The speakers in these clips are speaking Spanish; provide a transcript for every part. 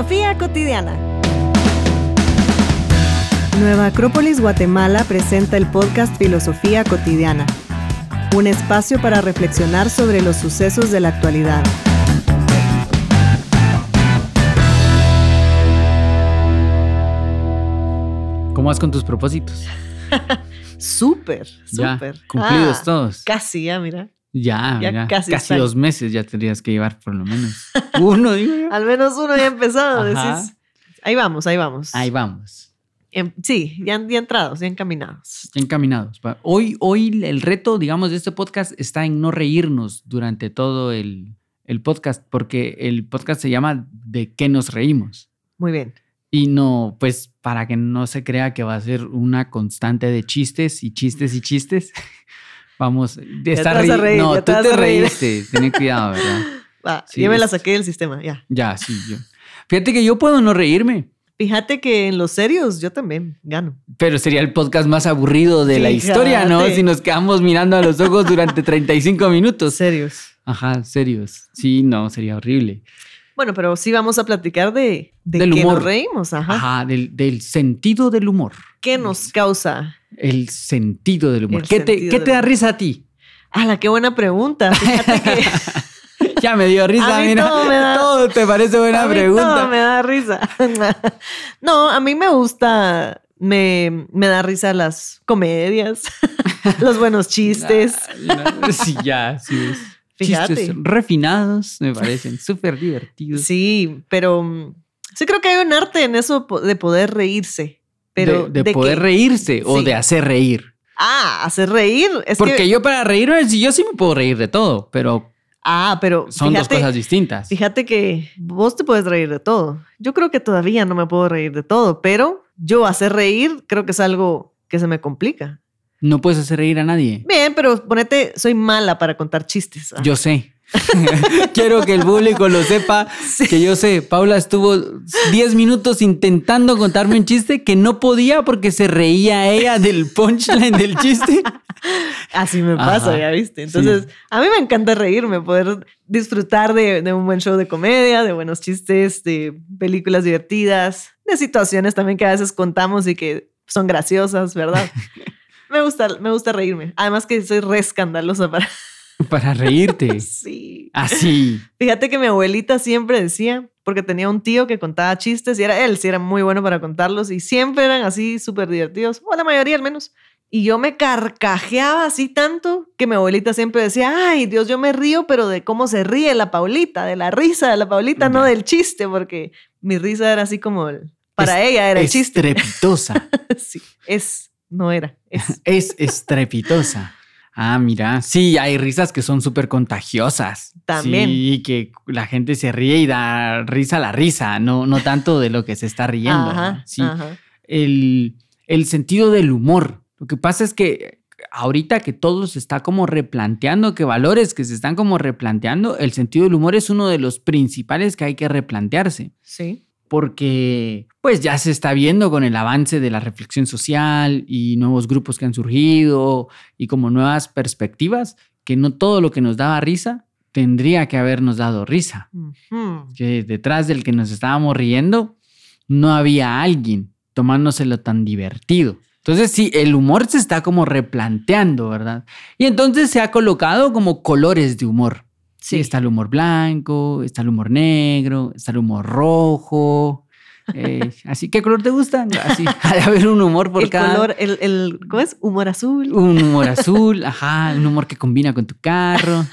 Filosofía cotidiana. Nueva Acrópolis Guatemala presenta el podcast Filosofía cotidiana, un espacio para reflexionar sobre los sucesos de la actualidad. ¿Cómo vas con tus propósitos? súper, súper. cumplidos Ah, todos. Casi, ya, mira. Ya, Ya mira, casi casi, dos meses ya tendrías que llevar por lo menos. Uno, digo yo. Al menos uno ya empezado, decís. Ahí vamos, ahí vamos. Ahí vamos, Em- sí, ya, ya entrados, ya encaminados. ya encaminados. Hoy, hoy el reto, digamos, de este podcast está en no reírnos durante todo el, el podcast, porque el podcast se llama ¿De qué nos reímos? Muy bien. Y no, pues para que no se crea que va a ser una constante de chistes y chistes y chistes. Vamos, de te estar vas a reír, No, ya te tú vas te a reír. reíste. Ten cuidado, ¿verdad? Va, Sí, ya me la saqué del sistema, ya. Ya, sí, yo. Fíjate que yo puedo no reírme, Fíjate que en los serios yo también gano. pero sería el podcast más aburrido de la historia, ¿no? Si nos quedamos mirando a los ojos durante 35 minutos. Serios. Ajá, serios. Sí, no, sería horrible. Bueno, pero sí vamos a platicar de, de Del qué humor. nos reímos, ajá. Ajá, del, del sentido del humor. ¿Qué nos causa? El sentido del humor. El ¿Qué te, qué te da risa a ti? ¡Hala, qué buena pregunta! Fíjate que Ya me dio risa, A mí mira. todo me da- Todo te parece buena a mí pregunta. todo me da risa. no, a mí me gusta, me, me da risa las comedias, los buenos chistes. Sí, ya, sí es. Fíjate. Chistes refinados me parecen súper divertidos. Sí, pero mm, sí creo que hay un arte en eso de poder reírse. Pero de, de poder reírse o de hacer reír. Ah, hacer reír. Es Porque que, yo para reírme, sí, yo sí me puedo reír de todo, pero ah, pero son fíjate, dos cosas distintas. Fíjate que vos te puedes reír de todo. Yo creo que todavía no me puedo reír de todo, pero yo hacer reír creo que es algo que se me complica. No puedes hacer reír a nadie. Bien, pero ponete, soy mala para contar chistes. Ah, Yo sé. Quiero que el público lo sepa, que yo sé. Paula estuvo 10 minutos intentando contarme un chiste que no podía porque se reía ella del punchline del chiste. Así me pasa, Ajá, ya viste. Entonces, a mí me encanta reírme, poder disfrutar de, de un buen show de comedia, de buenos chistes, de películas divertidas, de situaciones también que a veces contamos y que son graciosas, ¿verdad? me, gusta, me gusta reírme. Además que soy re escandalosa para... Para reírte. sí. Así. Fíjate que mi abuelita siempre decía, porque tenía un tío que contaba chistes y era él, sí era muy bueno para contarlos y siempre eran así súper divertidos, o la mayoría al menos. Y yo me carcajeaba así tanto que mi abuelita siempre decía, ay Dios, yo me río, pero de cómo se ríe la Paulita, de la risa de la Paulita, no del chiste, porque mi risa era así como, el- para ella era el chiste. Estrepitosa. sí, es, no era, es. Es estrepitosa. Ah, mira. Sí, hay risas que son súper contagiosas. También. Sí, que la gente se ríe y da risa a la risa, no, no tanto de lo que se está riendo. Ajá, ¿no? Sí. ajá. El, el sentido del humor. Lo que pasa es que ahorita que todo se está como replanteando, que valores que se están como replanteando, el sentido del humor es uno de los principales que hay que replantearse Sí. Porque pues ya se está viendo con el avance de la reflexión social y nuevos grupos que han surgido y como nuevas perspectivas, que no todo lo que nos daba risa tendría que habernos dado risa, que detrás del que nos estábamos riendo no había alguien tomándoselo tan divertido. Entonces sí, el humor se está como replanteando, ¿verdad? Y entonces se ha colocado como colores de humor. Sí, está el humor blanco, está el humor negro, está el humor rojo. Eh, así, ¿qué color te gusta? Así, ha de haber un humor por el cada. color, el, el, ¿cómo es? Humor azul. Un humor azul, ajá, un humor que combina con tu carro.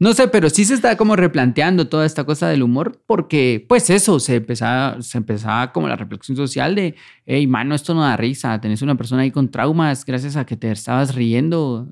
No sé, pero sí se está como replanteando toda esta cosa del humor porque, pues eso, se empezaba, se empezaba como la reflexión social de, hey, mano, esto no da risa, tenés una persona ahí con traumas gracias a que te estabas riendo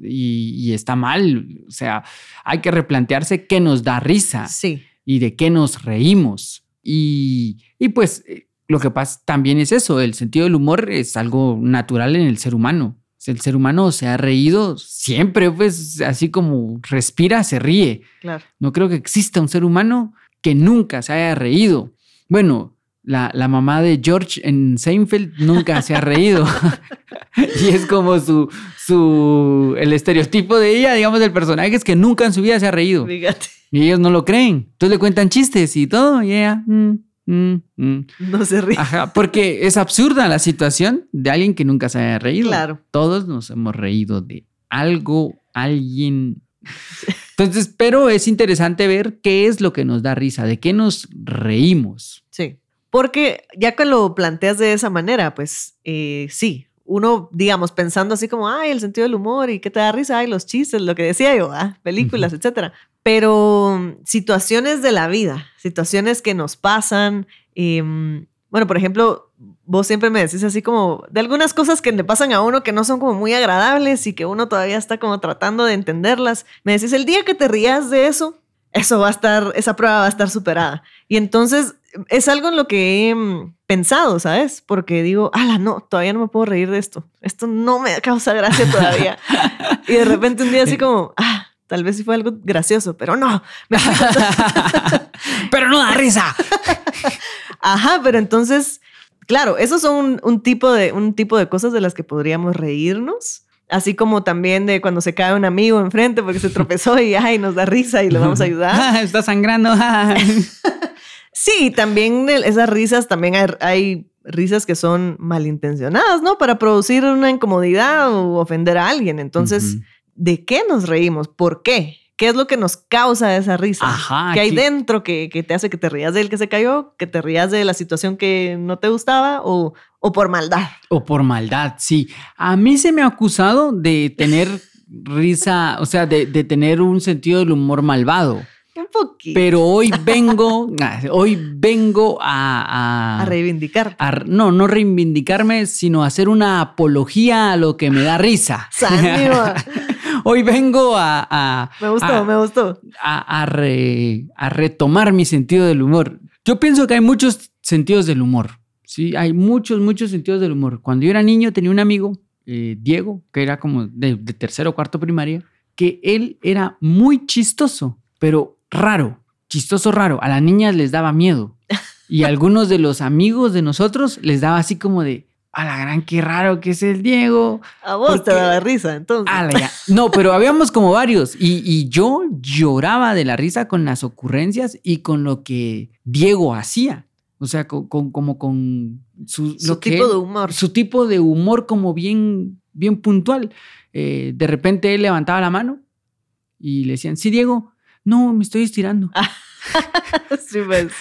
y, y está mal. O sea, hay que replantearse qué nos da risa Sí. y de qué nos reímos. Y, y pues eh, lo que pasa también es eso, el sentido del humor es algo natural en el ser humano. El ser humano se ha reído siempre, pues así como respira, se ríe. Claro. No creo que exista un ser humano que nunca se haya reído. Bueno, la, la mamá de George en Seinfeld nunca se ha reído. y es como su, su, el estereotipo de ella, digamos, del personaje es que nunca en su vida se ha reído. Fíjate. Y ellos no lo creen. Entonces le cuentan chistes y todo. Y ella, mm, mm, mm. No se ríe. Ajá, porque es absurda la situación de alguien que nunca se haya reído. Claro. Todos nos hemos reído de algo, alguien. Entonces, pero es interesante ver qué es lo que nos da risa, de qué nos reímos. Sí. Porque ya que lo planteas de esa manera, pues eh, sí, uno, digamos, pensando así como, ay, el sentido del humor y qué te da risa, ay, los chistes, lo que decía yo, ah, películas, etcétera. Pero situaciones de la vida, situaciones que nos pasan, em, bueno, por ejemplo, vos siempre me decís así como de algunas cosas que le pasan a uno que no son como muy agradables y que uno todavía está como tratando de entenderlas. Me decís, el día que te rías de eso, eso va a estar, esa prueba va a estar superada. Y entonces es algo en lo que he mm, pensado, ¿sabes? Porque digo, ala, no, todavía no me puedo reír de esto. Esto no me causa gracia todavía. y de repente un día así como, ah, tal vez sí fue algo gracioso, pero no. pero no da risa. Ajá, pero entonces, claro, esos son un, un, tipo de, un tipo de cosas de las que podríamos reírnos. Así como también de cuando se cae un amigo enfrente porque se tropezó y ay, nos da risa y le vamos a ayudar. Está sangrando. Sí, también esas risas, también hay, risas que son malintencionadas, ¿no? Para producir una incomodidad o ofender a alguien. Entonces, ¿de qué nos reímos? ¿Por qué? ¿Qué es lo que nos causa esa risa? Ajá, ¿Qué hay dentro que, te hace que te rías del que se cayó? ¿Que te rías de la situación que no te gustaba? ¿O, o por maldad? O por maldad, sí. A mí se me ha acusado de tener risa, o sea, de, de tener un sentido del humor malvado. Un poquito. Pero hoy vengo, hoy vengo a... A, reivindicar. no, no reivindicarme, sino hacer una apología a lo que me da risa. hoy vengo a... me gustó, me gustó. A, a, retomar mi sentido del humor. Yo pienso que hay muchos sentidos del humor. Sí, hay muchos, muchos sentidos del humor. Cuando yo era niño tenía un amigo, eh, Diego, que era como de, de tercero o cuarto primaria, que él era muy chistoso, pero raro, chistoso raro. A las niñas les daba miedo. Y a algunos de los amigos de nosotros les daba así como de, a la gran, qué raro que es el Diego. A vos te daba risa, entonces. No, pero habíamos como varios. Y, yo lloraba de la risa con las ocurrencias y con lo que Diego hacía. O sea, con, como con su, tipo de humor. Su tipo de humor como bien, bien puntual. Eh, de repente él levantaba la mano y le decían, sí, Diego, no, me estoy estirando. sí, pues.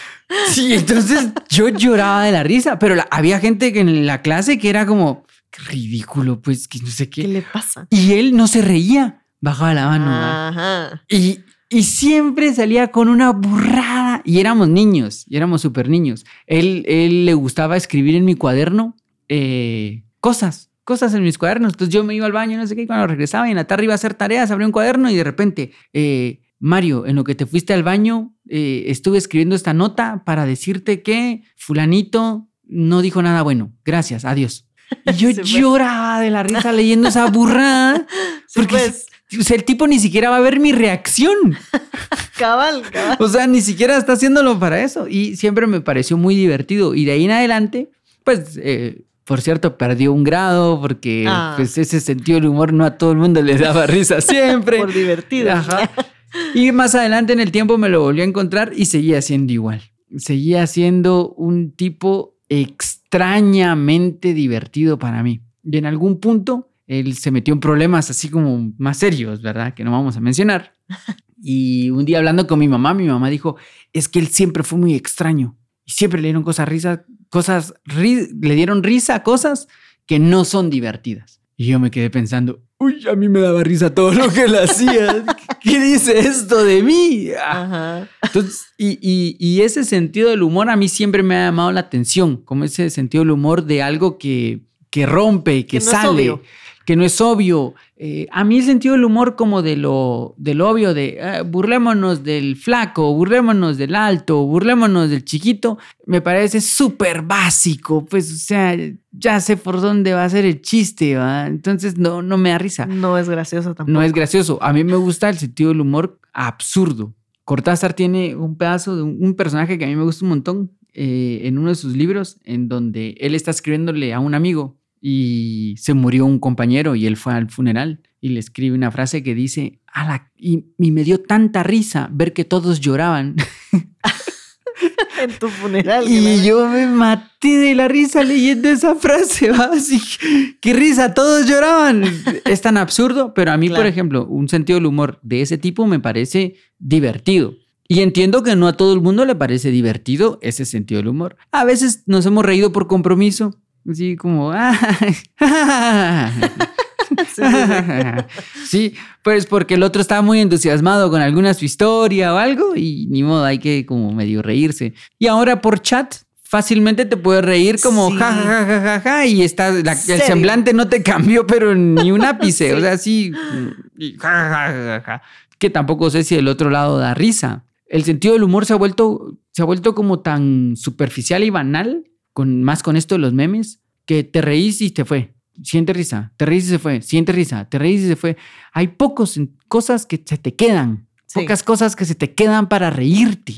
Sí, entonces yo lloraba de la risa, pero había gente que en la clase que era como, qué ridículo, pues, que no sé qué. ¿Qué le pasa? Y él no se reía, bajaba la mano. Ajá. Y, y siempre salía con una burrada. Y éramos niños, y éramos súper niños. Él, él le gustaba escribir en mi cuaderno eh, cosas, cosas en mis cuadernos. Entonces yo me iba al baño, no sé qué, y cuando regresaba y en la tarde iba a hacer tareas, abría un cuaderno y de repente, eh, Mario, en lo que te fuiste al baño, eh, estuve escribiendo esta nota para decirte que fulanito no dijo nada bueno. Gracias, adiós. Y yo pues. lloraba de la risa leyendo esa burrada. porque pues. el tipo ni siquiera va a ver mi reacción. cabal, cabal. O sea, ni siquiera está haciéndolo para eso. Y siempre me pareció muy divertido. Y de ahí en adelante, pues, eh, por cierto, perdió un grado porque ah. pues, ese sentido del humor no a todo el mundo le daba risa siempre. por divertido. Ajá. Y más adelante en el tiempo me lo volví a encontrar y seguía siendo igual. Seguía siendo un tipo extrañamente divertido para mí. Y en algún punto él se metió en problemas así como más serios, ¿verdad? Que no vamos a mencionar. Y un día hablando con mi mamá, mi mamá dijo, es que él siempre fue muy extraño. Y siempre le dieron cosas risa, cosas, le dieron risa a cosas que no son divertidas. Y yo me quedé pensando, uy, a mí me daba risa todo lo que él hacía. ¿Qué dice esto de mí? Ajá. Entonces, y, ese sentido del humor a mí siempre me ha llamado la atención, como ese sentido del humor de algo que, que rompe, que, que sale que no es obvio. Eh, a mí el sentido del humor como de lo, del obvio, de eh, burlémonos del flaco, burlémonos del alto, burlémonos del chiquito, me parece súper básico. Pues, o sea, ya sé por dónde va a ser el chiste, ¿va? Entonces no, no me da risa. No es gracioso tampoco. No es gracioso. A mí me gusta el sentido del humor absurdo. Cortázar tiene un pedazo de un, personaje que a mí me gusta un montón eh, en uno de sus libros, en donde él está escribiéndole a un amigo y se murió un compañero y él fue al funeral y le escribe una frase que dice, y, me dio tanta risa ver que todos lloraban. en tu funeral. Y yo me maté de la risa leyendo esa frase, ¿va? Así, qué risa, todos lloraban. Es tan absurdo, pero a mí, por ejemplo, un sentido del humor de ese tipo me parece divertido. Y entiendo que no a todo el mundo le parece divertido ese sentido del humor. A veces nos hemos reído por compromiso, así como... "Ah, Sí, sí, sí. Sí, pues porque el otro estaba muy entusiasmado con alguna su historia o algo y ni modo, hay que como medio reírse. Y ahora por chat fácilmente te puedes reír como Sí. ja, ja, ja, ja, ja, ja, y está, la- el semblante no te cambió, pero ni un ápice, o sea, así, y ja, ja, ja, ja, ja. que tampoco sé si el otro lado da risa. El sentido del humor se ha vuelto, se ha vuelto como tan superficial y banal, con, más con esto de los memes, que te reís y te fue. Siente risa, te reís y se fue, siente risa, te reís y se fue. Hay pocos en- cosas que se te quedan, Sí. pocas cosas que se te quedan para reírte.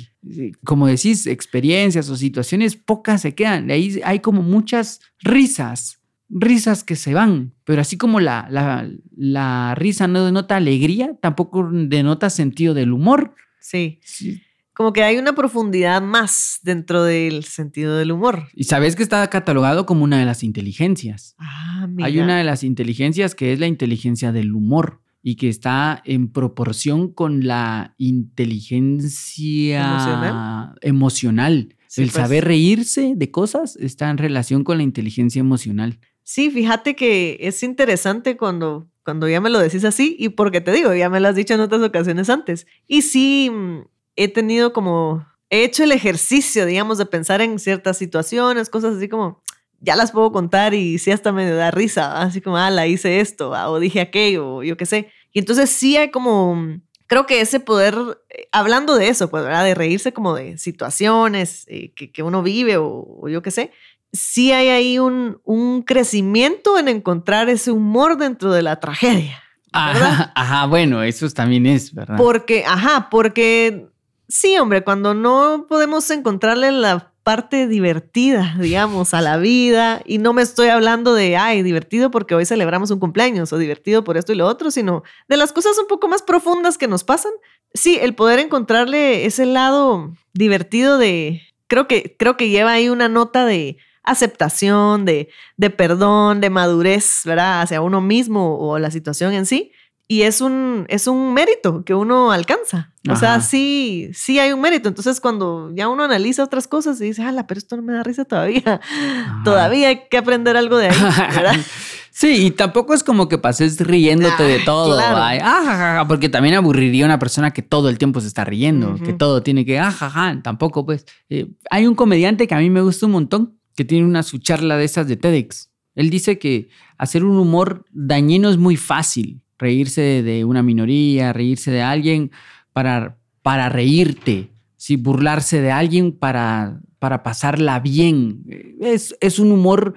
Como decís, experiencias o situaciones, pocas se quedan. Ahí hay como muchas risas, risas que se van, pero así como la, la, la risa no denota alegría, tampoco denota sentido del humor. Sí. Sí. Como que hay una profundidad más dentro del sentido del humor. Y sabes que está catalogado como una de las inteligencias. Ah, mira. Hay una de las inteligencias que es la inteligencia del humor y que está en proporción con la inteligencia ¿Emocional? emocional. Sí, El pues. saber reírse de cosas está en relación con la inteligencia emocional. Sí, fíjate que es interesante cuando, cuando ya me lo decís así y porque te digo, ya me lo has dicho en otras ocasiones antes. Y sí, mm, he tenido como, he hecho el ejercicio, digamos, de pensar en ciertas situaciones, cosas así como, ya las puedo contar y sí hasta me da risa, ¿va? así como, ah, la hice esto, ¿va? o dije aquello, o yo qué sé. Y entonces sí hay como, creo que ese poder, eh, hablando de eso, pues, ¿verdad? De reírse como de situaciones eh, que, que uno vive o, o yo qué sé, sí hay ahí un, un crecimiento en encontrar ese humor dentro de la tragedia. Ajá, ajá, bueno, eso también es, ¿verdad? Porque, ajá, porque sí, hombre, cuando no podemos encontrarle la parte divertida, digamos, a la vida, y no me estoy hablando de, ay, divertido porque hoy celebramos un cumpleaños, o divertido por esto y lo otro, sino de las cosas un poco más profundas que nos pasan. Sí, el poder encontrarle ese lado divertido de, creo que, creo que lleva ahí una nota de aceptación, de, de perdón, de madurez, ¿verdad? Hacia uno mismo o la situación en sí. Y es un, es un mérito que uno alcanza. O sea, sí, sí hay un mérito. Entonces, cuando ya uno analiza otras cosas y dice, ala, pero esto no me da risa todavía. Ajá. Todavía hay que aprender algo de ahí, ¿verdad? Sí, y tampoco es como que pases riéndote de todo, claro. ah, porque también aburriría a una persona que todo el tiempo se está riendo, que todo tiene que, ah, ja, ja, tampoco, pues. Eh, hay un comediante que a mí me gusta un montón, que tiene una su charla de esas de TEDx. Él dice que hacer un humor dañino es muy fácil, reírse de una minoría, reírse de alguien para, para reírte, sí, burlarse de alguien para, para pasarla bien. Es, es un humor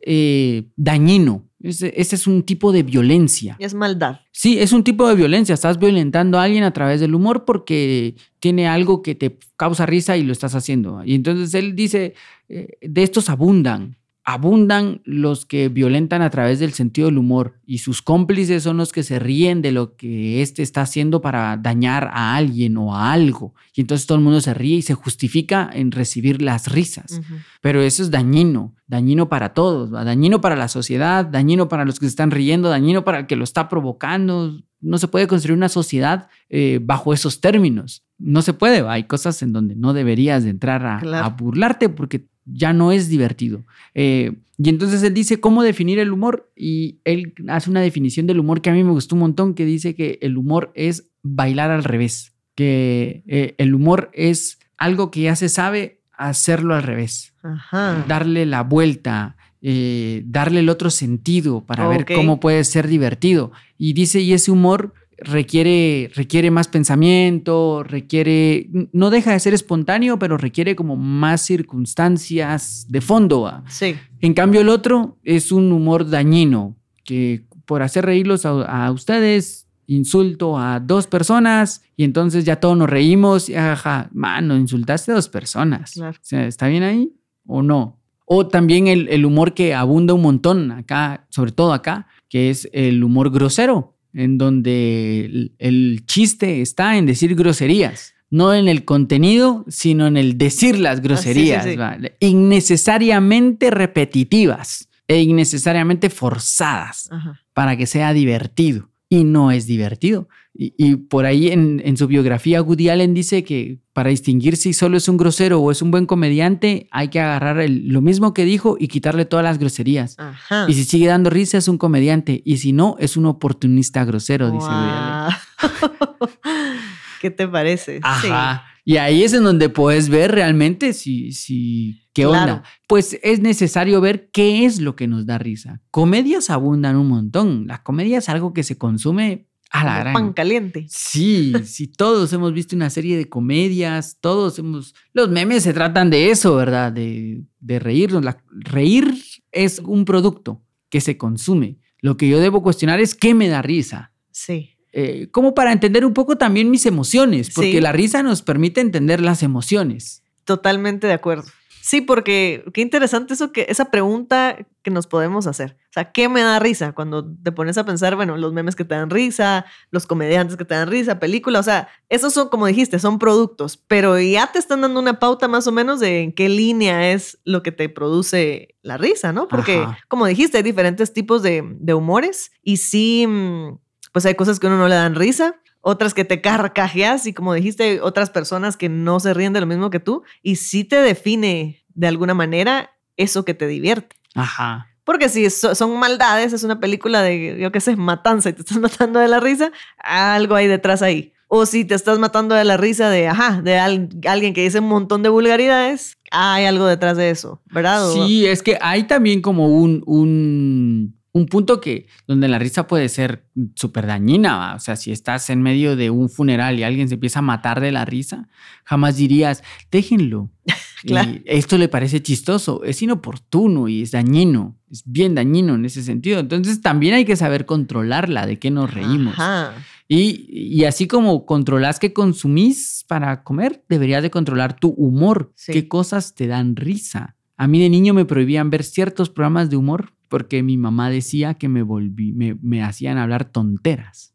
eh, dañino. Ese, ese es un tipo de violencia. Es maldad. Sí, es un tipo de violencia. Estás violentando a alguien a través del humor porque tiene algo que te causa risa y lo estás haciendo. Y entonces él dice, eh, de estos abundan. Abundan los que violentan a través del sentido del humor y sus cómplices son los que se ríen de lo que éste está haciendo para dañar a alguien o a algo. Y entonces todo el mundo se ríe y se justifica en recibir las risas. Pero eso es dañino, dañino para todos, dañino para la sociedad, dañino para los que se están riendo, dañino para el que lo está provocando. No se puede construir una sociedad eh, bajo esos términos. No se puede, hay cosas en donde no deberías de entrar a, Claro. a burlarte porque ya no es divertido. Eh, y entonces él dice cómo definir el humor y él hace una definición del humor que a mí me gustó un montón, que dice que el humor es bailar al revés, que eh, el humor es algo que ya se sabe hacerlo al revés Ajá. darle la vuelta, eh, darle el otro sentido para ver cómo puede ser divertido. Y dice, y ese humor requiere, requiere más pensamiento, requiere, no deja de ser espontáneo, pero requiere como más circunstancias de fondo. Sí. En cambio, el otro es un humor dañino, que por hacer reírlos a, a ustedes, insulto a dos personas y entonces ya todos nos reímos y ajá, mano, insultaste a dos personas. Claro. O sea, ¿está bien ahí o no? O también el, el humor que abunda un montón acá, sobre todo acá, que es el humor grosero, en donde el, el chiste está en decir groserías. no en el contenido, sino en el decir las groserías, sí, sí. ¿va? innecesariamente repetitivas e innecesariamente forzadas Ajá. para que sea divertido. Y no es divertido. Y, y por ahí en, en su biografía, Woody Allen dice que para distinguir si solo es un grosero o es un buen comediante, hay que agarrar el- lo mismo que dijo y quitarle todas las groserías. Ajá. Y si sigue dando risa, es un comediante. Y si no, es un oportunista grosero, dice Woody Allen. ¿Qué te parece? Ajá. Y ahí es en donde puedes ver realmente si, si, qué Claro. onda. Pues es necesario ver qué es lo que nos da risa. Comedias abundan un montón. La comedia es algo que se consume a la gran. pan caliente. Sí, sí, todos hemos visto una serie de comedias, todos hemos... Los memes se tratan de eso, ¿verdad? De, de reírnos. La- reír es un producto que se consume. Lo que yo debo cuestionar es qué me da risa. Sí. Eh, como para entender un poco también mis emociones, porque Sí. la risa nos permite entender las emociones. Totalmente de acuerdo. Sí, porque qué interesante eso que esa pregunta que nos podemos hacer. O sea, ¿qué me da risa cuando te pones a pensar, bueno, los memes que te dan risa, los comediantes que te dan risa, películas, o sea, esos son como dijiste, son productos, pero ya te están dando una pauta más o menos de en qué línea es lo que te produce la risa, ¿no? Porque Ajá. como dijiste, hay diferentes tipos de, de humores y sí, mm, pues hay cosas que a uno no le dan risa, otras que te carcajeas y como dijiste, otras personas que no se ríen de lo mismo que tú y sí te define de alguna manera eso que te divierte. Ajá. Porque si so- son maldades, es una película de, yo qué sé, matanza y te estás matando de la risa, algo hay detrás ahí. O si te estás matando de la risa de, ajá, de al- alguien que dice un montón de vulgaridades, hay algo detrás de eso, ¿verdad? Sí, es que hay también como un, un, un punto que donde la risa puede ser súper dañina. ¿va? O sea, si estás en medio de un funeral y alguien se empieza a matar de la risa, jamás dirías, déjenlo. Claro. Y esto le parece chistoso, es inoportuno y es dañino, es bien dañino en ese sentido. Entonces también hay que saber controlarla, de qué nos reímos. Ajá. Y, y así como controlas qué consumís para comer, deberías de controlar tu humor. Sí. ¿Qué cosas te dan risa? A mí de niño me prohibían ver ciertos programas de humor porque mi mamá decía que me volví, me, me hacían hablar tonteras.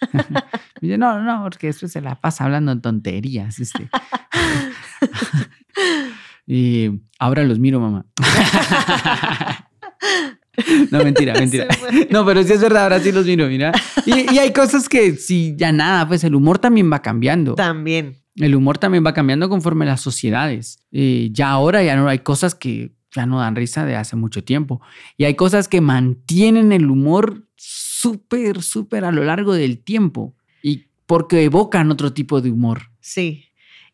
Me dice, no, no, porque después se la pasa hablando tonterías. Este. y ahora los miro, mamá. no, mentira, mentira. No, pero sí es verdad, ahora sí los miro, mira. Y, y hay cosas que sí, ya nada, pues el humor también va cambiando. También. El humor también va cambiando conforme las sociedades. Eh, ya ahora ya no hay cosas que ya no dan risa de hace mucho tiempo. Y hay cosas que mantienen el humor súper, súper a lo largo del tiempo. Y porque evocan otro tipo de humor. Sí.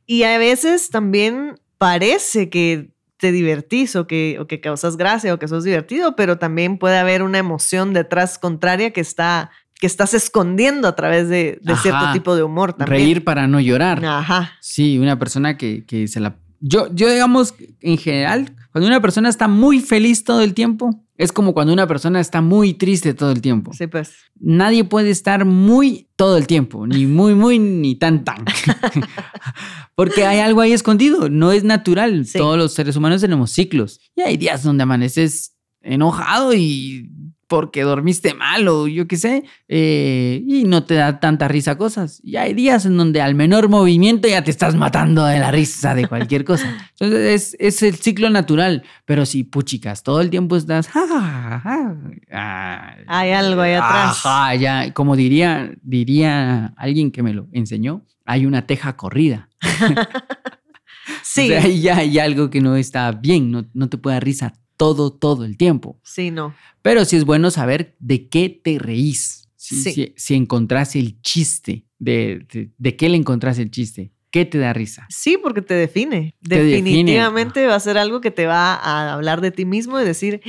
Y a veces también parece que te divertís o que, o que causas gracia o que sos divertido, pero también puede haber una emoción detrás contraria que está que estás escondiendo a través de, de Ajá. cierto tipo de humor también. Reír para no llorar. Ajá. Sí, una persona que, que se la... Yo, yo, digamos, en general, cuando una persona está muy feliz todo el tiempo, es como cuando una persona está muy triste todo el tiempo. Sí, pues. Nadie puede estar muy todo el tiempo, ni muy, muy, ni tan, tan. Porque hay algo ahí escondido, no es natural. Sí. Todos los seres humanos tenemos ciclos. Y hay días donde amaneces enojado y porque dormiste mal o yo qué sé, eh, y no te da tanta risa cosas. Y hay días en donde al menor movimiento ya te estás matando de la risa de cualquier cosa. Entonces es, es el ciclo natural, pero si puchicas, todo el tiempo estás... "Ja, ja, ja, ja", Hay algo ahí atrás. Ajá, ya, como diría, diría alguien que me lo enseñó, hay una teja corrida. Sí. O sea, ya hay algo que no está bien, no, no te puede dar risa todo, todo el tiempo. Sí, no. Pero sí es bueno saber de qué te reís. Si, Sí. si, si encontrás el chiste, de, de, de qué le encontrás el chiste, qué te da risa. Sí, porque te define. Te define. Definitivamente va a ser algo que te va a hablar de ti mismo y decir,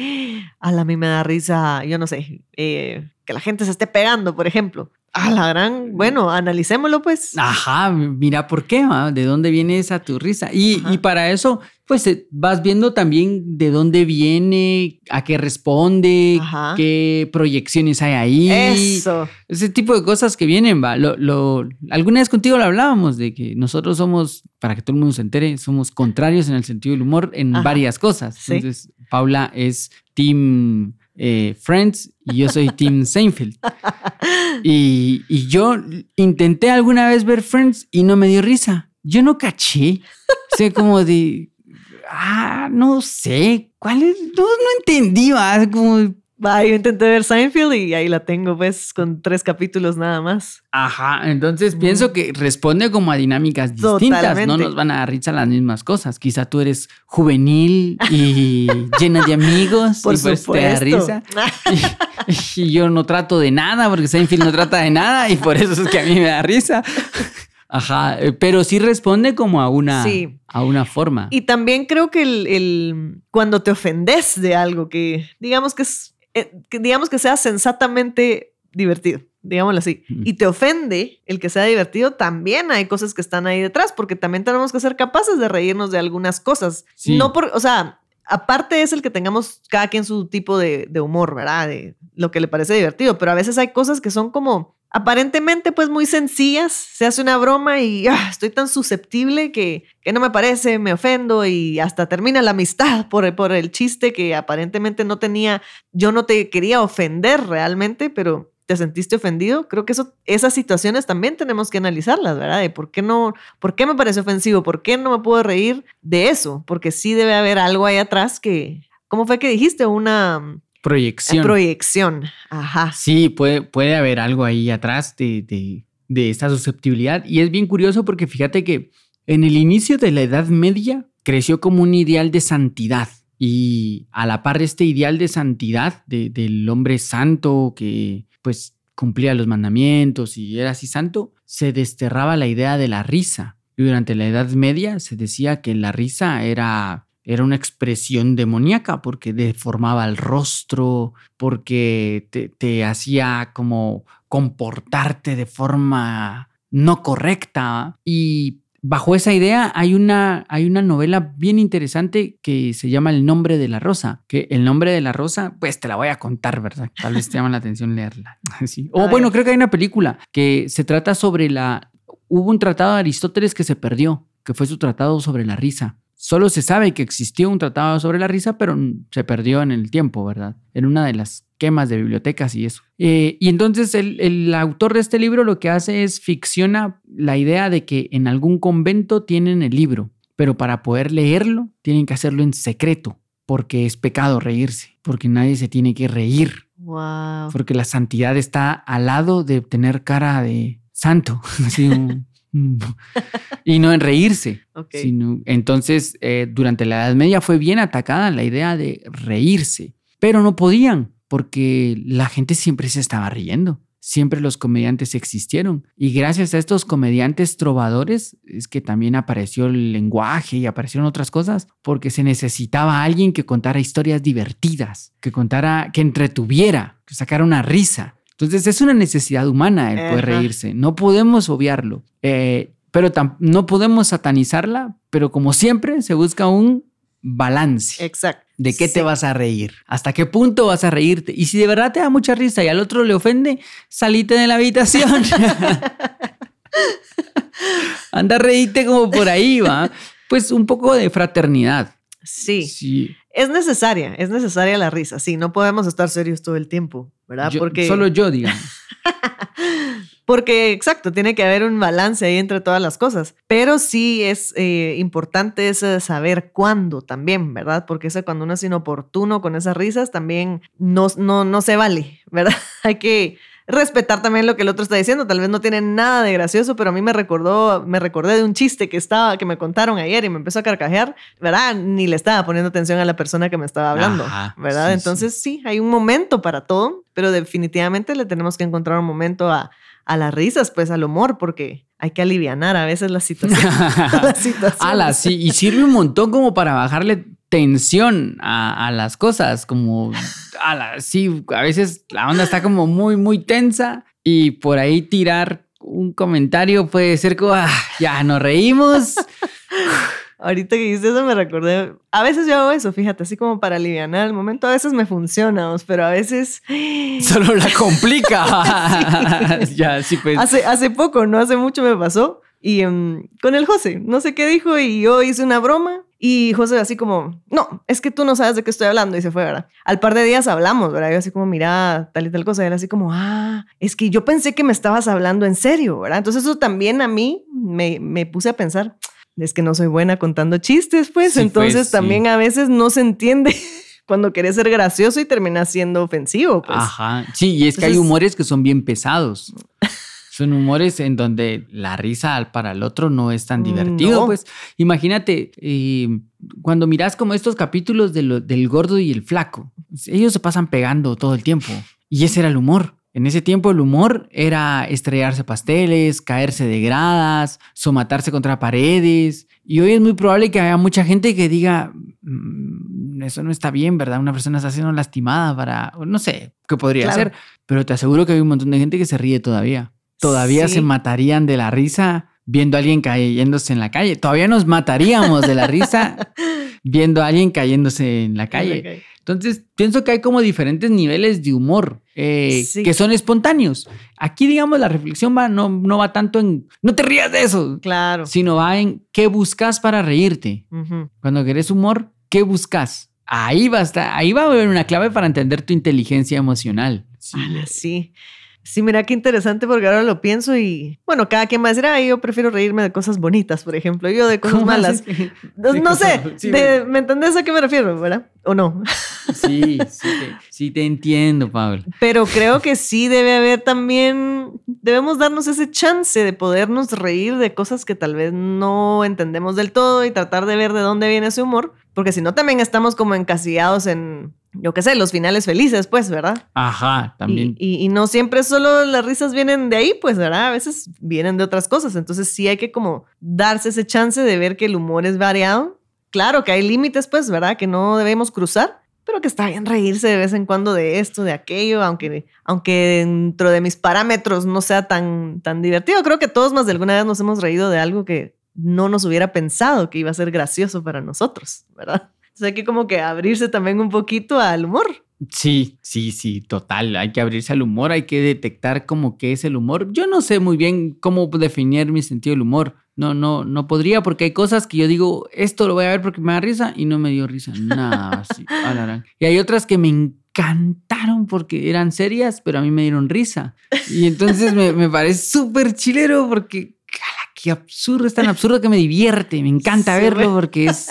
a la mí me da risa, yo no sé, eh, que la gente se esté pegando, por ejemplo. A la gran, bueno, analicémoslo pues. Ajá, mira por qué, ¿va? de dónde viene esa tu risa. Y, y para eso, pues eh, vas viendo también de dónde viene, a qué responde, Ajá. qué proyecciones hay ahí. Eso. Ese tipo de cosas que vienen, va. Lo, lo- alguna vez contigo lo hablábamos de que nosotros somos, para que todo el mundo se entere, somos contrarios en el sentido del humor en Ajá. varias cosas. Sí. Entonces, Paula es Team eh, Friends y yo soy Team Seinfeld. Y, y yo intenté alguna vez ver Friends y no me dio risa. yo no caché. O sea, como de, ah, no sé, ¿cuál es? No, no entendí, ¿va? como Va, yo intenté ver Seinfeld y ahí la tengo, pues, con tres capítulos nada más. Ajá, entonces pienso que responde como a dinámicas distintas, no nos van a dar risa las mismas cosas. Quizá tú eres juvenil y llena de amigos Por y pues te da risa. Y, y yo no trato de nada porque Seinfeld no trata de nada y por eso es que a mí me da risa. Ajá, eh, pero sí responde como a una, Sí. a una forma. Y también creo que el, el- cuando te ofendes de algo que digamos que es eh, que digamos que sea sensatamente divertido, digámoslo así, y te ofende el que sea divertido, también hay cosas que están ahí detrás, porque también tenemos que ser capaces de reírnos de algunas cosas. Sí. No por, o sea, aparte es el que tengamos cada quien su tipo de, de humor, ¿verdad? De lo que le parece divertido, pero a veces hay cosas que son como aparentemente pues muy sencillas, se hace una broma y ah, estoy tan susceptible que, que no me parece, me ofendo y hasta termina la amistad por, por el chiste que aparentemente no tenía, yo no te quería ofender realmente, pero te sentiste ofendido, creo que eso, esas situaciones también tenemos que analizarlas, ¿verdad? De por qué no, por qué me parece ofensivo, por qué no me puedo reír de eso, porque sí debe haber algo ahí atrás que, ¿cómo fue que dijiste? Una Proyección. proyección. Ajá. Sí, puede, puede haber algo ahí atrás de, de, de esta susceptibilidad. Y es bien curioso porque fíjate que en el inicio de la Edad Media creció como un ideal de santidad. Y a la par de este ideal de santidad, de- del hombre santo que pues cumplía los mandamientos y era así santo, se desterraba la idea de la risa. Y durante la Edad Media se decía que la risa era, era una expresión demoníaca porque deformaba el rostro, porque te, te hacía como comportarte de forma no correcta. Y bajo esa idea hay una, hay una novela bien interesante que se llama El nombre de la rosa, que el nombre de la rosa, pues te la voy a contar, ¿verdad? Tal vez te llama la atención leerla. Sí. O bueno, creo que hay una película que se trata sobre la... Hubo un tratado de Aristóteles que se perdió, que fue su tratado sobre la risa. Solo se sabe que existió un tratado sobre la risa, pero se perdió en el tiempo, ¿verdad? En una de las quemas de bibliotecas y eso. Eh, y entonces el, el autor de este libro lo que hace es ficciona la idea de que en algún convento tienen el libro, pero para poder leerlo tienen que hacerlo en secreto, porque es pecado reírse, porque nadie se tiene que reír, Wow. porque la santidad está al lado de tener cara de santo, así un- un- y no en reírse. Sino- entonces, eh, durante la Edad Media fue bien atacada la idea de reírse, pero no podían porque la gente siempre se estaba riendo. Siempre los comediantes existieron. Y gracias a estos comediantes trovadores es que también apareció el lenguaje y aparecieron otras cosas, porque se necesitaba alguien que contara historias divertidas, que contara, que entretuviera, que sacara una risa. Entonces es una necesidad humana el poder Ajá. reírse. No podemos obviarlo. Eh, pero no podemos satanizarla, pero como siempre se busca un balance. Exacto. ¿De qué Sí. te vas a reír? ¿Hasta qué punto vas a reírte? Y si de verdad te da mucha risa y al otro le ofende, salite de la habitación. Anda, reíte como por ahí, va. Pues un poco de fraternidad. Sí. Sí. Es necesaria, es necesaria la risa. Sí, no podemos estar serios todo el tiempo, ¿verdad? Yo- porque, Solo yo, digamos. porque, exacto, tiene que haber un balance ahí entre todas las cosas. Pero sí es eh, importante ese saber cuándo también, ¿verdad? Porque ese cuando uno es inoportuno con esas risas también no, no, no se vale, ¿verdad? Hay que respetar también lo que el otro está diciendo. Tal vez no tiene nada de gracioso, pero a mí me recordó, me recordé de un chiste que estaba, que me contaron ayer y me empezó a carcajear, ¿verdad? Ni le estaba poniendo atención a la persona que me estaba hablando, Ajá, ¿verdad? sí, Entonces sí. hay un momento para todo, pero definitivamente le tenemos que encontrar un momento a, a las risas, pues al humor, porque hay que alivianar a veces la situación. la situación. Ala, sí, y sirve un montón como para bajarle tensión a, a las cosas, como, ala, sí, a veces la onda está como muy, muy tensa y por ahí tirar un comentario puede ser como, "Ah, ya nos reímos. Ahorita que dijiste eso me recordé. A veces yo hago eso, fíjate, así como para aliviar el momento. A veces me funciona, pero a veces. Solo la complica. ya, sí, pues. Hace, hace poco, no hace mucho me pasó. Y em, con el José, no sé qué dijo, y yo hice una broma. Y José así como, no, es que tú no sabes de qué estoy hablando y se fue, ¿verdad? Al par de días hablamos, ¿verdad? Yo así como, mira, tal y tal cosa. Y él así como, ah, es que yo pensé que me estabas hablando en serio, ¿verdad? Entonces eso también a mí me, me puse a pensar, es que no soy buena contando chistes, pues. Sí, Entonces pues, sí. también a veces no se entiende cuando querés ser gracioso y termina siendo ofensivo, pues. Ajá. Sí, y es que hay Entonces- humores que son bien pesados. Son humores en donde la risa al- para el otro no es tan Mm, divertido. no. Pues imagínate, eh, cuando miras como estos capítulos de lo- del gordo y el flaco, ellos se pasan pegando todo el tiempo. Y ese era el humor. En ese tiempo el humor era estrellarse pasteles, caerse de gradas, somatarse contra paredes. Y hoy es muy probable que haya mucha gente que diga, "Mm, eso no está bien, ¿verdad? Una persona está siendo lastimada para, no sé, qué podría Claro. ser. Pero te aseguro que hay un montón de gente que se ríe todavía. Todavía Sí. se matarían de la risa viendo a alguien cayéndose en la calle. Todavía nos mataríamos de la risa viendo a alguien cayéndose en la calle. Entonces, pienso que hay como diferentes niveles de humor eh, Sí. que son espontáneos. Aquí, digamos, la reflexión va, no, no va tanto en, no te rías de eso, Claro. sino va en qué buscas para reírte. Ujú. Cuando querés humor, ¿qué buscas? Ahí va, a estar- ahí va a haber una clave para entender tu inteligencia emocional. Sí. Ala, sí. Sí, mira qué interesante porque ahora lo pienso y bueno, cada quien decir, ay, yo prefiero reírme de cosas bonitas, por ejemplo, yo de cosas ¿Cómo malas. No, de no sé, sí, de- ¿me entendés a qué me refiero, verdad? ¿O no? Sí, sí te, sí te entiendo, Pablo. Pero creo que sí debe haber también, debemos darnos ese chance de podernos reír de cosas que tal vez no entendemos del todo y tratar de ver de dónde viene ese humor, porque si no también estamos como encasillados en, yo qué sé, los finales felices, pues, ¿verdad? Ajá, Y, también. y- y no siempre solo las risas vienen de ahí, pues, ¿verdad? A veces vienen de otras cosas. Entonces sí hay que como darse ese chance de ver que el humor es variado. Claro que hay límites, pues, ¿verdad? Que no debemos cruzar, pero que está bien reírse de vez en cuando de esto, de aquello, aunque, aunque dentro de mis parámetros no sea tan, tan divertido. Creo que todos más de alguna vez nos hemos reído de algo que no nos hubiera pensado que iba a ser gracioso para nosotros, ¿verdad? O sea, hay que como que abrirse también un poquito al humor. Sí, sí, sí, total. Hay que abrirse al humor, hay que detectar cómo que es el humor. Yo no sé muy bien cómo definir mi sentido del humor. No, no, no podría porque hay cosas que yo digo, esto lo voy a ver porque me da risa y no me dio risa. Nada, gran. Y hay otras que me encantaron porque eran serias, pero a mí me dieron risa. Y entonces me, me parece súper chilero porque, ¡cala, qué absurdo! Es tan absurdo que me divierte. Me encanta Sí, verlo porque es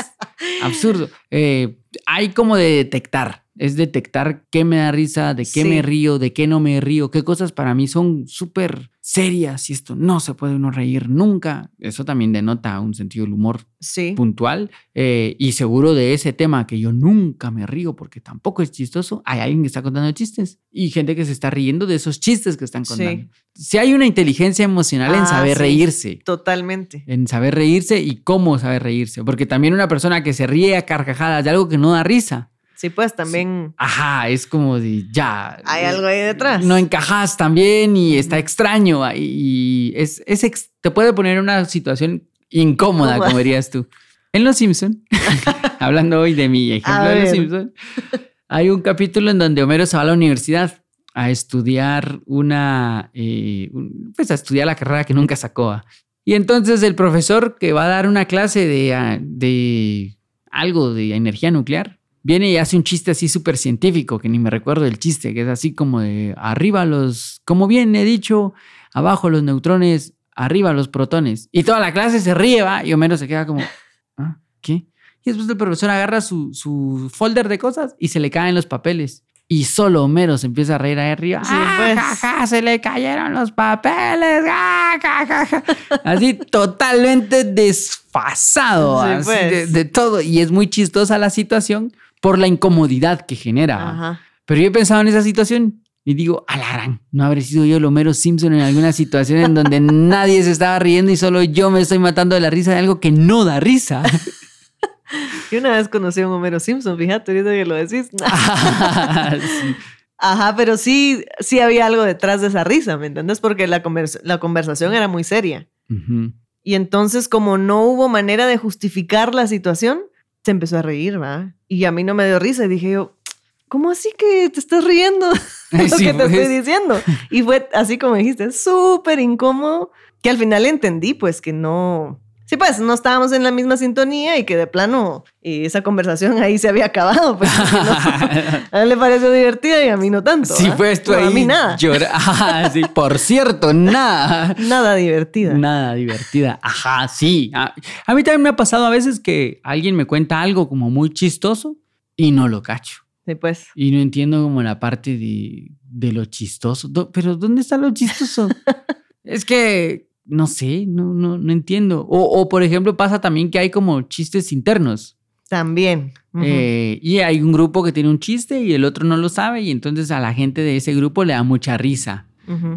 absurdo. Eh, hay como de detectar. Es detectar qué me da risa, de qué Sí. me río, de qué no me río, qué cosas para mí son súper serias y esto no se puede uno reír nunca. Eso también denota un sentido del humor Sí. puntual eh, y seguro de ese tema que yo nunca me río porque tampoco es chistoso. Hay alguien que está contando chistes y gente que se está riendo de esos chistes que están Sí. contando. Si hay una inteligencia emocional en Ah, saber sí. reírse Totalmente. en saber reírse y cómo saber reírse. Porque también una persona que se ríe a carcajadas de algo que no da risa, Sí, pues también ajá, es como de ya. hay eh, algo ahí detrás. No encajas también y está extraño ahí, y es, es ex- te puede poner en una situación incómoda, como dirías tú. En Los Simpson, hablando hoy de mi ejemplo de Los. Simpson, hay un capítulo en donde Homero se va a la universidad a estudiar una, eh, pues a estudiar la carrera que nunca sacó. ah. Y entonces el profesor que va a dar una clase de, ah, de algo de energía nuclear, viene y hace un chiste así súper científico, que ni me recuerdo el chiste, que es así como de arriba los, como bien he dicho, abajo los neutrones, arriba los protones. Y toda la clase se ríe, va, y Homero se queda como, ¿ah? ¿Qué? Y después el profesor agarra su, su folder de cosas y se le caen los papeles. Y solo Homero se empieza a reír ahí arriba. Sí, ¡Ah, pues. ja, ja! Se le cayeron los papeles. ¡Ah, ja! Así totalmente desfasado. Sí, así pues. de, de todo. Y es muy chistosa la situación por la incomodidad que genera. Ajá. Pero yo he pensado en esa situación y digo, alarán, no habré sido yo el Homero Simpson en alguna situación en donde nadie se estaba riendo y solo yo me estoy matando de la risa de algo que no da risa. Yo una vez conocí a un Homero Simpson, fíjate, ahorita que lo decís. Sí. Ajá, pero sí, sí había algo detrás de esa risa, ¿me entiendes? Porque la, convers- la conversación era muy seria. Y entonces, como no hubo manera de justificar la situación, se empezó a reír, ¿va? Y a mí no me dio risa y dije yo, ¿cómo así que te estás riendo de lo Sí, que te pues. estoy diciendo? Y fue así como dijiste, súper incómodo, que al final entendí, pues que no, Sí, pues no estábamos en la misma sintonía y que de plano y esa conversación ahí se había acabado. Pues, a él le pareció divertida y a mí no tanto. Sí, pues tú ahí. A mí nada. llora- Ajá, sí, por cierto, nada. Nada divertida. Nada divertida. Ajá, sí. A, a mí también me ha pasado a veces que alguien me cuenta algo como muy chistoso y no lo cacho. Sí, pues. Y no entiendo como la parte de, de lo chistoso. Do- Pero ¿dónde está lo chistoso? es que, no sé, no, no, no entiendo. O, o, por ejemplo, pasa también que hay como chistes internos. También. Eh, y hay un grupo que tiene un chiste y el otro no lo sabe y entonces a la gente de ese grupo le da mucha risa.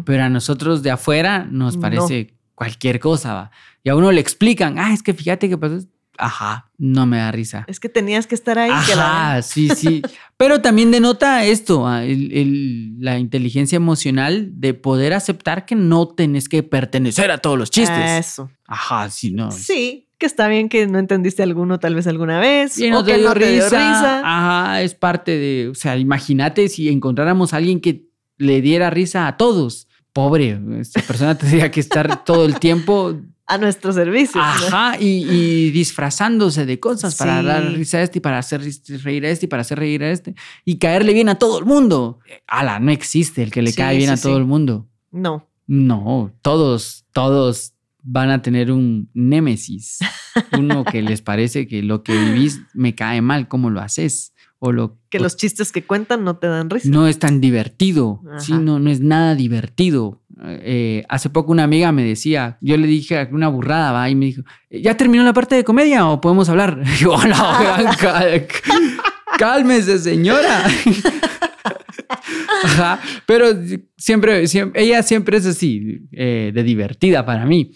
Pero a nosotros de afuera nos No. parece cualquier cosa, ¿va? Y a uno le explican, ah, es que fíjate que pasó. esto". Ajá, no me da risa. Es que tenías que estar ahí. que la- Ajá, sí, sí. Pero también denota esto, ah, el- el- la inteligencia emocional de poder aceptar que no tenés que pertenecer a todos los chistes. Eso. Ajá, sí, no. Sí, que está bien que no entendiste alguno tal vez alguna vez. Y o no te que dio no te dio risa. risa. Ajá, es parte de. O sea, imagínate si encontráramos a alguien que le diera risa a todos. Pobre, esta persona tendría que estar todo el tiempo. A nuestro servicio. ¿no? Ajá, y, y disfrazándose de cosas para dar risa a este y para hacer reír a este y para hacer reír a este y caerle bien a todo el mundo. Ala, no existe el que le Sí, cae bien sí, a todo el mundo. No. No, todos, todos van a tener un némesis. Uno que les parece que lo que vivís me cae mal, ¿cómo lo haces? O lo Que los chistes que cuentan no te dan risa. no es tan divertido. Sí, no, no es nada divertido. Eh, hace poco una amiga me decía, yo le dije una burrada, ¿va? Y me dijo, ¿ya terminó la parte de comedia o podemos hablar? Y yo, "Hola, cálmese, señora. Ajá, pero siempre, siempre, ella siempre es así, eh, de divertida para mí.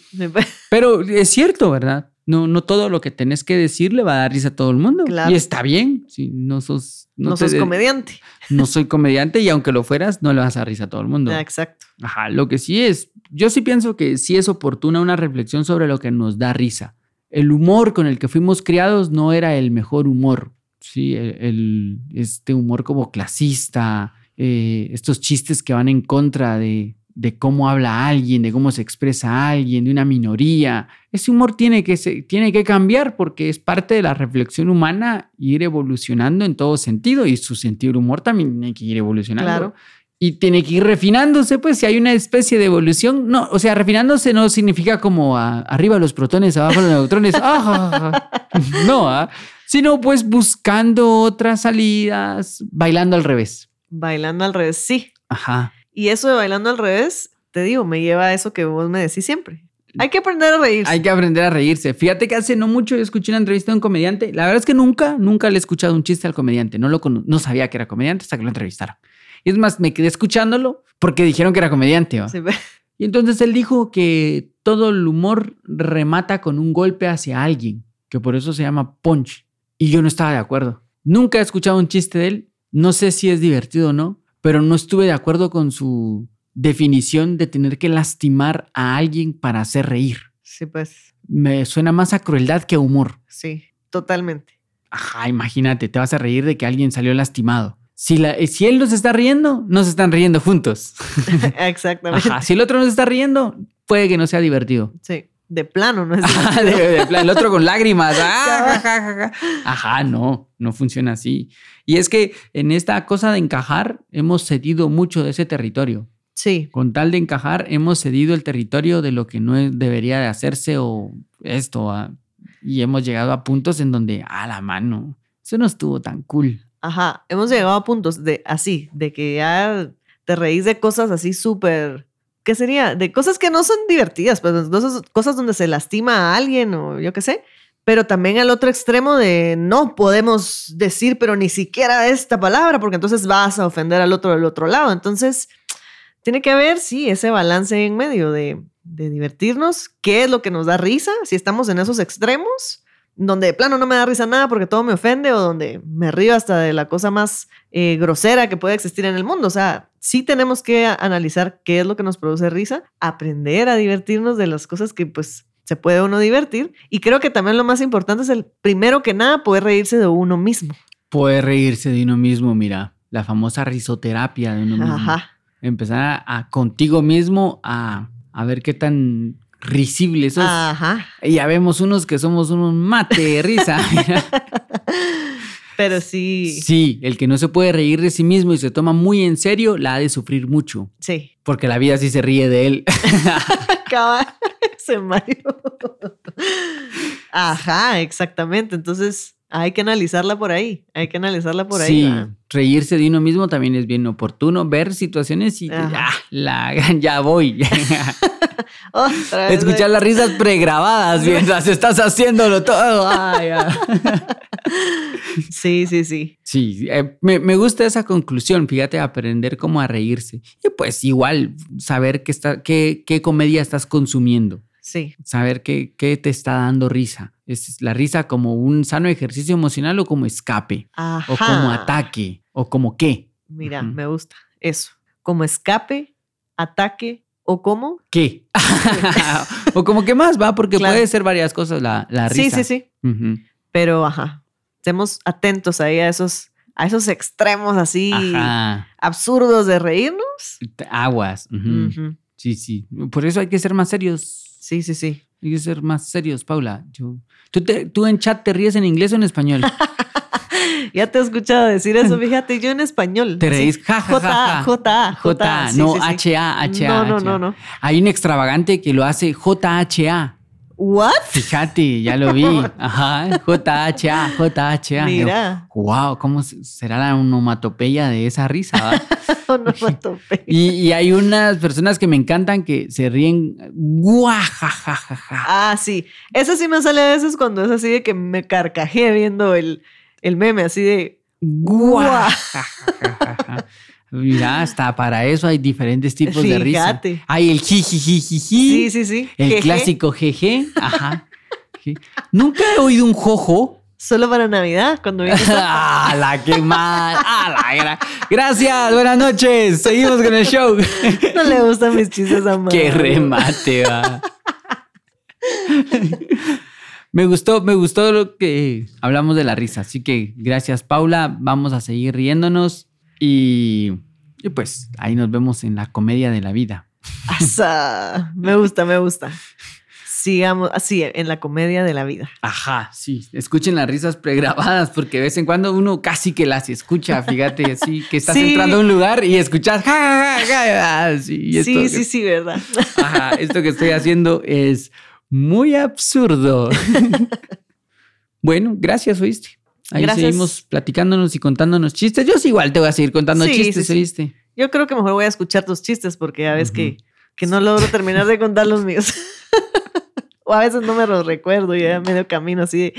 Pero es cierto, ¿verdad? No, no todo lo que tenés que decir le va a dar risa a todo el mundo. Claro. Y está bien. Si no sos, No, sos de- comediante. no soy comediante y aunque lo fueras, no le vas a dar risa a todo el mundo. Ah, exacto. Ajá, lo que sí es, yo sí pienso que sí es oportuna una reflexión sobre lo que nos da risa. El humor con el que fuimos criados no era el mejor humor. Sí, el, el- este humor como clasista, eh, estos chistes que van en contra de, de cómo habla alguien, de cómo se expresa alguien, de una minoría. Ese humor tiene que, se- tiene que cambiar porque es parte de la reflexión humana ir evolucionando en todo sentido y su sentido del humor también tiene que ir evolucionando. Claro. Y tiene que ir refinándose, pues si hay una especie de evolución, no, o sea, refinándose no significa como a- arriba los protones, abajo los neutrones, ah, no, ah, sino pues buscando otras salidas, bailando al revés. Bailando al revés, sí. Ajá. Y eso de bailando al revés, te digo, me lleva a eso que vos me decís siempre. Hay que aprender a reírse. Hay que aprender a reírse. Fíjate que hace no mucho yo escuché una entrevista de un comediante. La verdad es que nunca, nunca le he escuchado un chiste al comediante. No, lo no sabía que era comediante hasta que lo entrevistaron. Y es más, me quedé escuchándolo porque dijeron que era comediante. Y entonces él dijo que todo el humor remata con un golpe hacia alguien, que por eso se llama punch. Y yo no estaba de acuerdo. Nunca he escuchado un chiste de él. No sé si es divertido o no, pero no estuve de acuerdo con su definición de tener que lastimar a alguien para hacer reír. Sí, pues. Me suena más a crueldad que a humor. Sí, totalmente. Ajá, imagínate, te vas a reír de que alguien salió lastimado. Si, la, eh, si él nos está riendo, nos están riendo juntos. Exactamente. Ajá, si el otro nos está riendo, puede que no sea divertido. Sí. De plano, ¿no es? De- de plan, el otro con lágrimas. Ah, ja, ja, ja, ja. Ajá, no, no funciona así. Y es que en esta cosa de encajar hemos cedido mucho de ese territorio. Sí. Con tal de encajar hemos cedido el territorio de lo que no debería de hacerse o esto. ah, Y hemos llegado a puntos en donde, a la mano, eso no estuvo tan cool. Ajá. Hemos llegado a puntos de así, de que ya te reís de cosas así súper. ¿Qué sería? De cosas que no son divertidas, pues cosas, donde se lastima a alguien o yo qué sé. Pero también al otro extremo de no podemos decir, pero ni siquiera esta palabra, porque entonces vas a ofender al otro del otro lado. Entonces, tiene que haber, sí, ese balance en medio de, de divertirnos, qué es lo que nos da risa, si estamos en esos extremos, donde de plano no me da risa nada porque todo me ofende o donde me río hasta de la cosa más eh, grosera que puede existir en el mundo. O sea, sí tenemos que analizar qué es lo que nos produce risa, aprender a divertirnos de las cosas que pues se puede uno divertir. Y creo que también lo más importante es el, primero que nada, poder reírse de uno mismo. Puede reírse de uno mismo, mira, la famosa risoterapia de uno mismo. Ajá. Empezar a, a contigo mismo a, a ver qué tan risibles. esos- Ajá. Y ya vemos unos que somos unos mate de risa. Pero sí, sí, el que no se puede reír de sí mismo y se toma muy en serio, la ha de sufrir mucho. sí. Porque la vida sí se ríe de él. Acaba ese Mario. Ajá, exactamente. Entonces hay que analizarla por ahí. Hay que analizarla por ahí. sí, reírse de uno mismo también es bien oportuno. Ver situaciones y ah, la ya voy. Otra vez, Escuchar las risas pregrabadas mientras estás haciéndolo todo. Ay. Sí, sí, sí. Sí, eh, me, me gusta esa conclusión, fíjate, aprender cómo a reírse. Y pues igual saber qué, está, qué, qué comedia estás consumiendo, Sí. saber qué, qué te está dando risa. ¿Es la risa como un sano ejercicio emocional o como escape? Ajá. ¿O como ataque? ¿O como qué? Mira, me gusta. Eso. Como escape, ataque o como. ¿Qué? o como qué más, va, porque Claro. puede ser varias cosas la, la Sí, risa. sí, sí. Ujú. Pero ajá. Estemos atentos ahí a esos, a esos extremos así Ajá. absurdos de reírnos. Aguas. Sí, sí. Por eso hay que ser más serios. Sí, sí, sí. Hay que ser más serios, Paula. Yo, ¿tú, te- ¿Tú en chat te ríes en inglés o en español? Ya te he escuchado decir eso, fíjate, yo en español. Te reís, ja, ja, ja, J. J, no. H-A, H-A. No, no, no, no. Hay un extravagante que lo hace J-H-A. ¿What? Fíjate, ya lo vi. Ajá, J-H-A, J-H-A. Mira, Wow, ¿cómo se- será la onomatopeya de esa risa? onomatopeya. Y, y hay unas personas que me encantan que se ríen guajajajaja. Ah, sí. Eso sí me sale a veces cuando es así de que me carcajé viendo el, el meme, así de. Guajajajaja. Mira, hasta para eso hay diferentes tipos de risa. Fíjate. Hay el jijijijiji, Sí, sí, sí. el Jeje. clásico jeje. Ajá. Nunca he oído un jojo. Solo para Navidad, cuando viene. ¡Ah, la que mal! ¡Ah, la gra- Gracias, buenas noches. Seguimos con el show. No le gustan mis chistes a ¡Qué Mario. remate, va! Me gustó, me gustó lo que hablamos de la risa. Así que gracias, Paula. Vamos a seguir riéndonos y, y pues ahí nos vemos en la comedia de la vida. Asa. Me gusta, me gusta. Sigamos así, en la comedia de la vida. Ajá, sí. Escuchen las risas pregrabadas porque de vez en cuando uno casi que las escucha. Fíjate, así que estás Sí. entrando a un lugar y escuchas. Ja, ja, ja, ja, sí, esto Sí, que- sí, sí, ¿verdad? Ajá, esto que estoy haciendo es muy absurdo. bueno, gracias, oíste. Ahí Gracias. seguimos platicándonos y contándonos chistes. Yo sí igual te voy a seguir contando Sí, chistes, sí, sí. oíste. Yo creo que mejor voy a escuchar tus chistes porque ya ves Ujú. que, que no logro terminar de contar los míos. o a veces no me los recuerdo, ya a medio camino así de...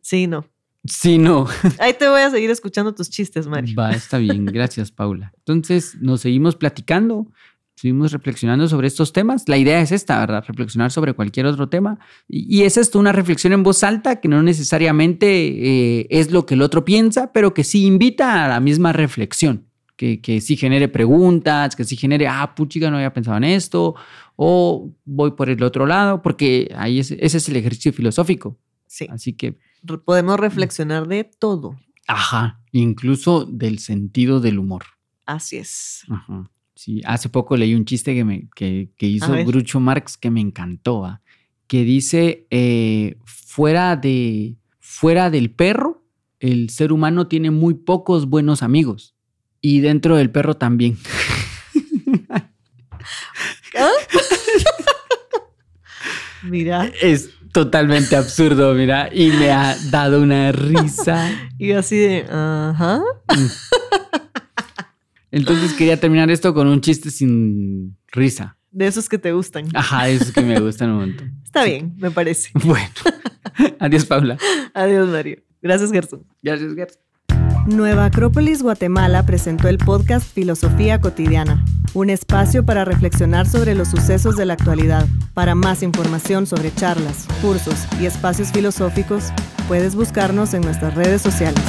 Sí, no. Sí, no. Ahí te voy a seguir escuchando tus chistes, Mario. Va, está bien. Gracias, Paula. Entonces, nos seguimos platicando, seguimos reflexionando sobre estos temas. La idea es esta, ¿verdad? Reflexionar sobre cualquier otro tema. Y, y es esto, una reflexión en voz alta que no necesariamente eh, es lo que el otro piensa, pero que sí invita a la misma reflexión. Que, que sí genere preguntas, que sí genere, ah, puchica, no había pensado en esto, o voy por el otro lado, porque ahí es- ese es el ejercicio filosófico. Sí. Así que Podemos reflexionar de todo. Ajá, incluso del sentido del humor. Así es. Ajá. Sí, hace poco leí un chiste que, me, que, que hizo ver. Groucho Marx que me encantó, ¿va? que dice, eh, fuera, de, fuera del perro, el ser humano tiene muy pocos buenos amigos. Y dentro del perro también. ¿Ah? Mira, Es totalmente absurdo, mira, y me ha dado una risa. y así de, ajá. Entonces quería terminar esto con un chiste sin risa. De esos que te gustan. Ajá, eso es que me gustan un montón. Está bien, me parece. Bueno, adiós Paula. Adiós, Mario. Gracias, Gerson. Gracias, Gerson. Nueva Acrópolis Guatemala presentó el podcast Filosofía Cotidiana, un espacio para reflexionar sobre los sucesos de la actualidad. Para más información sobre charlas, cursos y espacios filosóficos, puedes buscarnos en nuestras redes sociales.